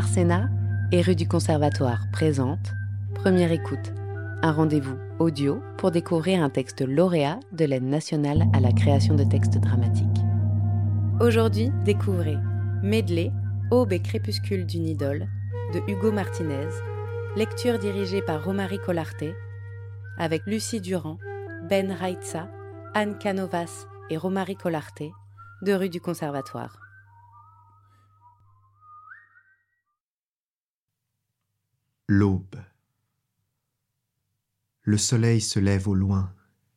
Arsena et rue du Conservatoire présente Première écoute, un rendez-vous audio pour découvrir un texte lauréat de l'aide nationale à la création de textes dramatiques. Aujourd'hui, découvrez Medley, Aube et crépuscule d'une idole de Hugo Martinez, lecture dirigée par Romary Collarté, avec Lucie Durand, Ben Raitsa, Anne Canovas et Romary Collarté, de rue du Conservatoire. L'aube. Le soleil se lève au loin,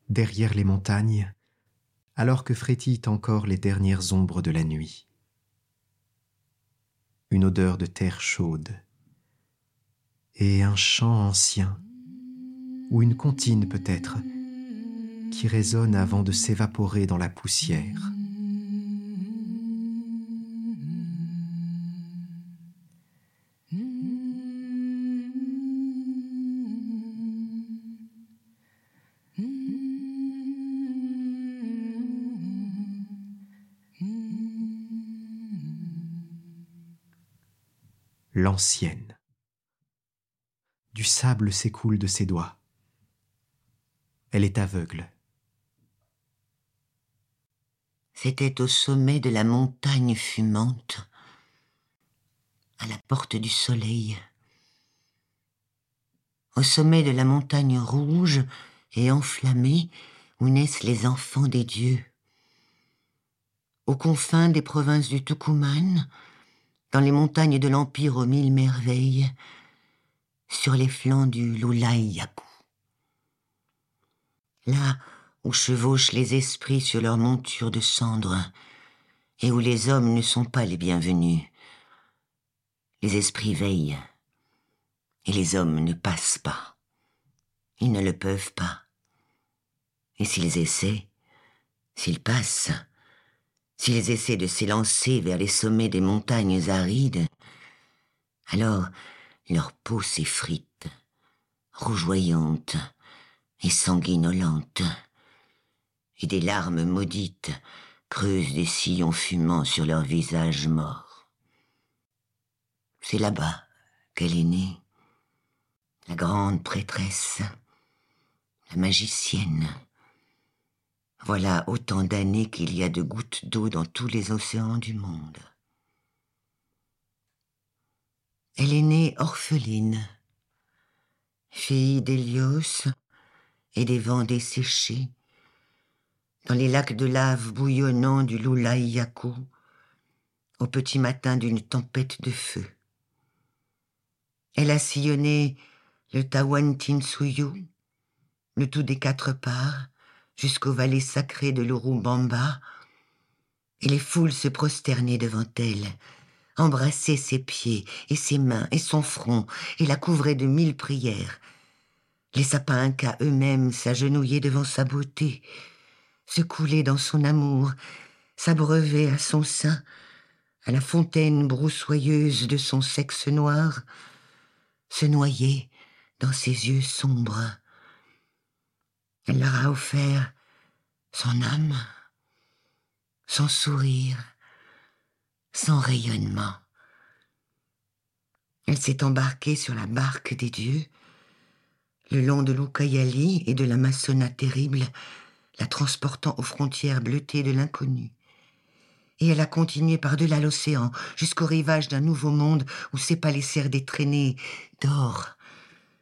derrière les montagnes, alors que frétillent encore les dernières ombres de la nuit. Une odeur de terre chaude et un chant ancien, ou une comptine peut-être, qui résonne avant de s'évaporer dans la poussière. L'ancienne. Du sable s'écoule de ses doigts. Elle est aveugle. C'était au sommet de la montagne fumante, à la porte du soleil. Au sommet de la montagne rouge et enflammée où naissent les enfants des dieux. Aux confins des provinces du Tucumán, dans les montagnes de l'Empire aux mille merveilles, sur les flancs du Lulaïaku. Là où chevauchent les esprits sur leurs montures de cendres, et où les hommes ne sont pas les bienvenus. Les esprits veillent, et les hommes ne passent pas. Ils ne le peuvent pas. Et s'ils essaient, s'ils passent, S'ils essaient de s'élancer vers les sommets des montagnes arides, alors leur peau s'effrite, rougeoyante et sanguinolente, et des larmes maudites creusent des sillons fumants sur leurs visages morts. C'est là-bas qu'elle est née, la grande prêtresse, la magicienne, voilà autant d'années qu'il y a de gouttes d'eau dans tous les océans du monde. Elle est née orpheline, fille d'Hélios et des vents desséchés, dans les lacs de lave bouillonnants du Lulaïaku, au petit matin d'une tempête de feu. Elle a sillonné le Tawantinsuyu, le tout des quatre parts, jusqu'aux vallées sacrées de l'Urubamba, et les foules se prosternaient devant elle, embrassaient ses pieds et ses mains et son front, et la couvraient de mille prières. Les sapins incas eux-mêmes s'agenouillaient devant sa beauté, se coulaient dans son amour, s'abreuvaient à son sein, à la fontaine broussoyeuse de son sexe noir, se noyaient dans ses yeux sombres. Elle leur a offert son âme, son sourire, son rayonnement. Elle s'est embarquée sur la barque des dieux, le long de l'Ukayali et de la Massona terrible, la transportant aux frontières bleutées de l'inconnu. Et elle a continué par-delà l'océan jusqu'au rivage d'un nouveau monde où serrent des traînées d'or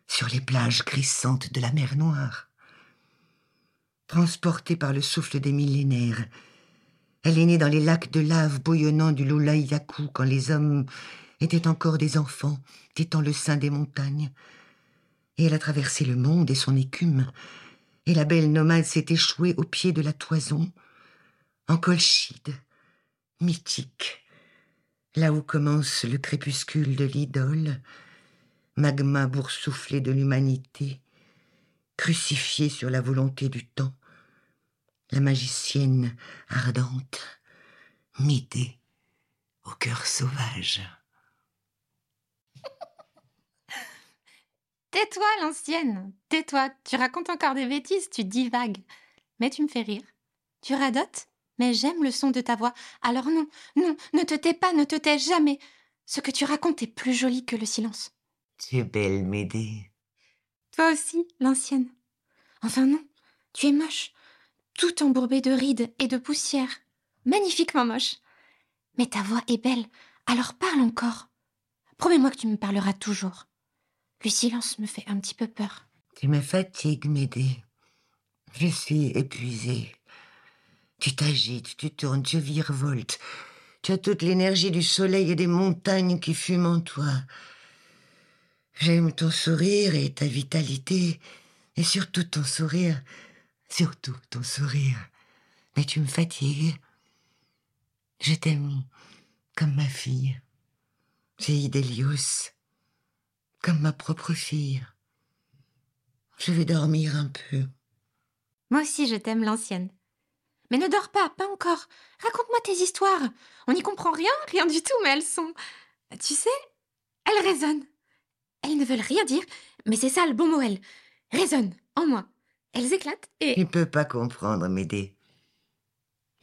sur les plages grissantes de la mer Noire transportée par le souffle des millénaires. Elle est née dans les lacs de lave bouillonnants du Lulaïaku quand les hommes étaient encore des enfants, tétant le sein des montagnes. Et elle a traversé le monde et son écume, et la belle nomade s'est échouée au pied de la toison, en Colchide, mythique, là où commence le crépuscule de l'idole, magma boursouflé de l'humanité, crucifié sur la volonté du temps la magicienne ardente, Médée au cœur sauvage. Tais-toi, l'ancienne, tais-toi, tu racontes encore des bêtises, tu divagues. Mais tu me fais rire. Tu radotes Mais j'aime le son de ta voix. Alors non, non, ne te tais pas, ne te tais jamais. Ce que tu racontes est plus joli que le silence. Tu es belle, Médée. Toi aussi, l'ancienne. Enfin non, tu es moche, tout embourbé de rides et de poussière. Magnifiquement moche. Mais ta voix est belle, alors parle encore. Promets-moi que tu me parleras toujours. Le silence me fait un petit peu peur. Tu me fatigues, Médée. Je suis épuisée. Tu t'agites, tu tournes, tu virevoltes. Tu as toute l'énergie du soleil et des montagnes qui fument en toi. J'aime ton sourire et ta vitalité, et surtout ton sourire, surtout ton sourire. Mais tu me fatigues. Je t'aime comme ma fille, fille d'Hélios, comme ma propre fille. Je vais dormir un peu. Moi aussi, je t'aime, l'ancienne. Mais ne dors pas, pas encore. Raconte-moi tes histoires. On n'y comprend rien, rien du tout, mais elles sont. Tu sais, elles résonnent. Elles ne veulent rien dire, mais c'est ça le bon mot, elles. Résonnent en moi. Elles éclatent et. Tu ne peux pas comprendre, Médée.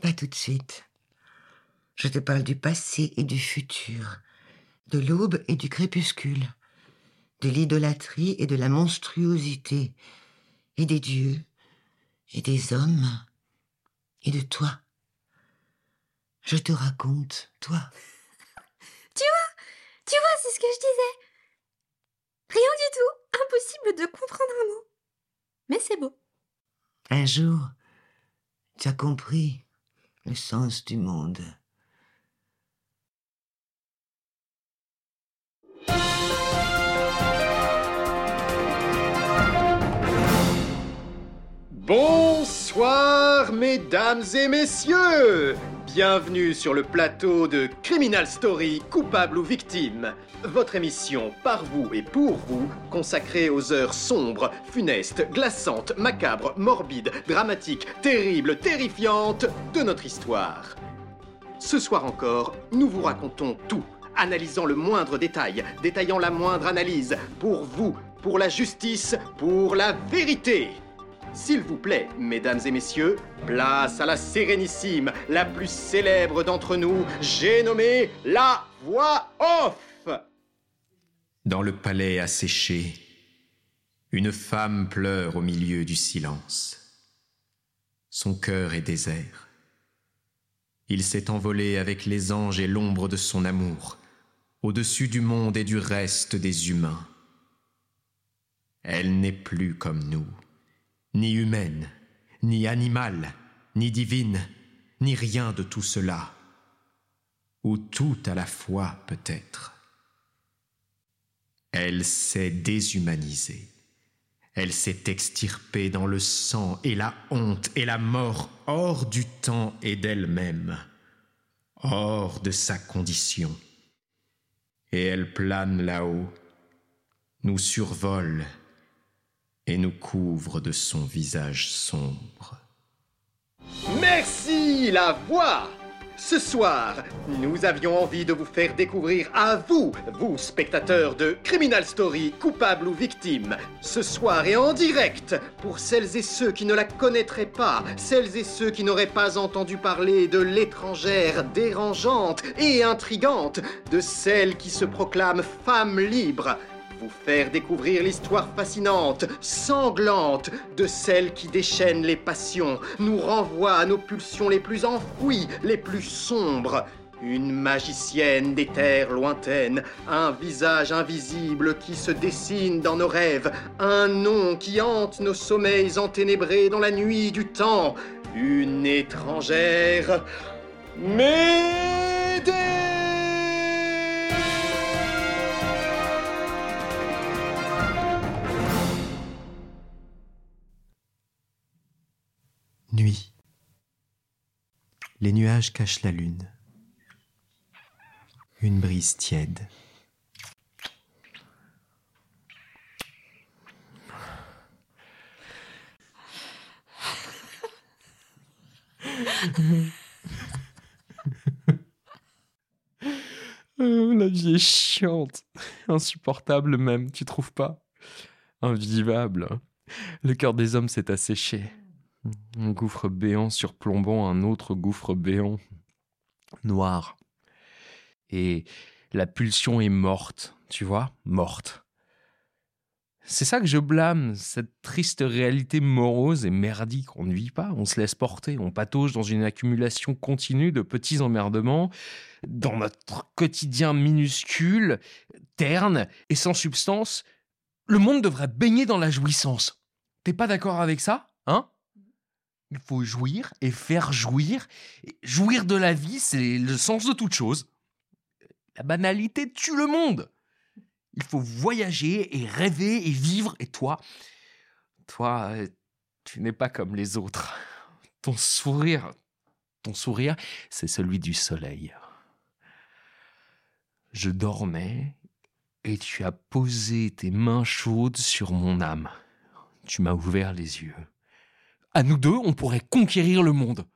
Pas tout de suite. Je te parle du passé et du futur, de l'aube et du crépuscule, de l'idolâtrie et de la monstruosité, et des dieux, et des hommes, et de toi. Je te raconte, toi. Tu vois Tu vois, c'est ce que je disais. Rien du tout. Impossible de comprendre un mot. Mais c'est beau. Un jour, tu as compris le sens du monde. Bonsoir, mesdames et messieurs Bienvenue sur le plateau de Criminal Story, coupable ou victime. Votre émission par vous et pour vous, consacrée aux heures sombres, funestes, glaçantes, macabres, morbides, dramatiques, terribles, terrifiantes de notre histoire. Ce soir encore, nous vous racontons tout, analysant le moindre détail, détaillant la moindre analyse, pour vous, pour la justice, pour la vérité. S'il vous plaît, mesdames et messieurs, place à la sérénissime, la plus célèbre d'entre nous, j'ai nommé la voix off. Dans le palais asséché, une femme pleure au milieu du silence. Son cœur est désert. Il s'est envolé avec les anges et l'ombre de son amour, au-dessus du monde et du reste des humains. Elle n'est plus comme nous ni humaine, ni animale, ni divine, ni rien de tout cela, ou tout à la fois peut-être. Elle s'est déshumanisée, elle s'est extirpée dans le sang et la honte et la mort hors du temps et d'elle-même, hors de sa condition. Et elle plane là-haut, nous survole et nous couvre de son visage sombre. Merci la voix ce soir, nous avions envie de vous faire découvrir à vous, vous spectateurs de Criminal Story, coupable ou victime, ce soir et en direct, pour celles et ceux qui ne la connaîtraient pas, celles et ceux qui n'auraient pas entendu parler de l'étrangère dérangeante et intrigante, de celle qui se proclame femme libre, vous faire découvrir l'histoire fascinante, sanglante, de celle qui déchaîne les passions, nous renvoie à nos pulsions les plus enfouies, les plus sombres. Une magicienne des terres lointaines, un visage invisible qui se dessine dans nos rêves, un nom qui hante nos sommeils enténébrés dans la nuit du temps, une étrangère. Médée Nuit. Les nuages cachent la lune. Une brise tiède. Euh, La vie est chiante, insupportable même, tu trouves pas? Invivable. Le cœur des hommes s'est asséché. Un gouffre béant surplombant un autre gouffre béant, noir. Et La pulsion est morte, tu vois, morte. C'est ça que je blâme, cette triste réalité morose et merdique. On ne vit pas, on se laisse porter, on patauge dans une accumulation continue de petits emmerdements, dans notre quotidien minuscule, terne et sans substance. Le monde devrait baigner dans la jouissance. T'es pas d'accord avec ça, Il faut jouir et faire jouir. jouir de la vie, c'est le sens de toute chose. La banalité tue le monde. Il faut voyager et rêver et vivre. Et toi, toi, tu n'es pas comme les autres. Ton sourire, ton sourire, c'est celui du soleil. Je dormais et tu as posé tes mains chaudes sur mon âme. Tu m'as ouvert les yeux. À nous deux, on pourrait conquérir le monde.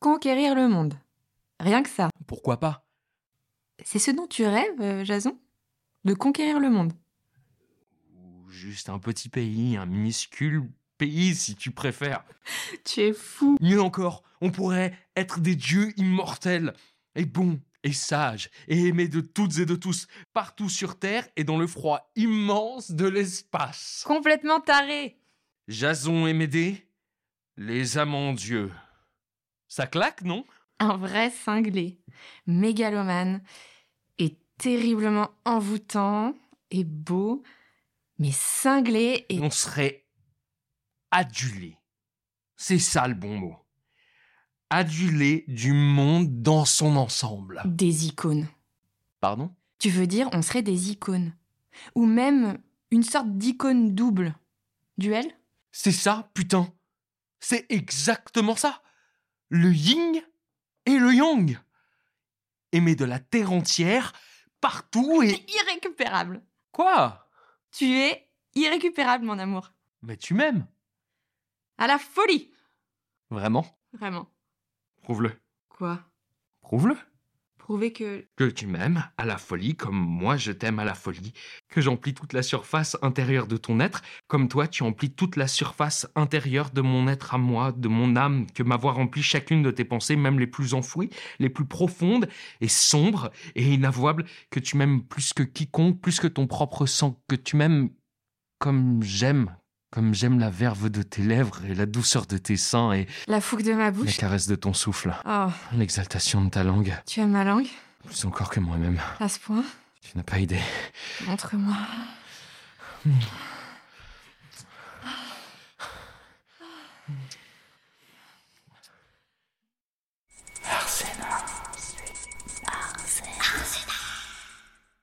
Conquérir le monde. Rien que ça. Pourquoi pas? C'est ce dont tu rêves, euh, Jason? De conquérir le monde? Ou juste un petit pays, un minuscule pays si tu préfères. tu es fou. Mieux encore, on pourrait être des dieux immortels, et bons, et sages, et aimés de toutes et de tous, partout sur Terre et dans le froid immense de l'espace. Complètement taré. Jason et Médée, les amants dieux. Ça claque, non? Un vrai cinglé, mégalomane, et terriblement envoûtant et beau, mais cinglé et... On serait adulé. C'est ça le bon mot. Adulé du monde dans son ensemble. Des icônes. Pardon? Tu veux dire on serait des icônes. Ou même une sorte d'icône double. Duel? C'est ça, putain. C'est exactement ça. Le yin et le yang. Aimer de la terre entière, partout et... Irrécupérable. Quoi? Tu es irrécupérable, mon amour. Mais tu m'aimes. À la folie. Vraiment? Vraiment. Prouve-le. Quoi? Prouve-le. Que... Que tu m'aimes à la folie comme moi je t'aime à la folie. Que j'emplis toute la surface intérieure de ton être comme toi tu emplis toute la surface intérieure de mon être à moi, de mon âme. Que m'avoir rempli chacune de tes pensées, même les plus enfouies, les plus profondes et sombres et inavouables. Que tu m'aimes plus que quiconque, plus que ton propre sang. Que tu m'aimes comme j'aime comme j'aime la verve de tes lèvres et la douceur de tes seins et... La fougue de ma bouche. La caresse de ton souffle. Oh. L'exaltation de ta langue. Tu aimes ma langue? Plus encore que moi-même. À ce point? Tu n'as pas idée. Montre-moi.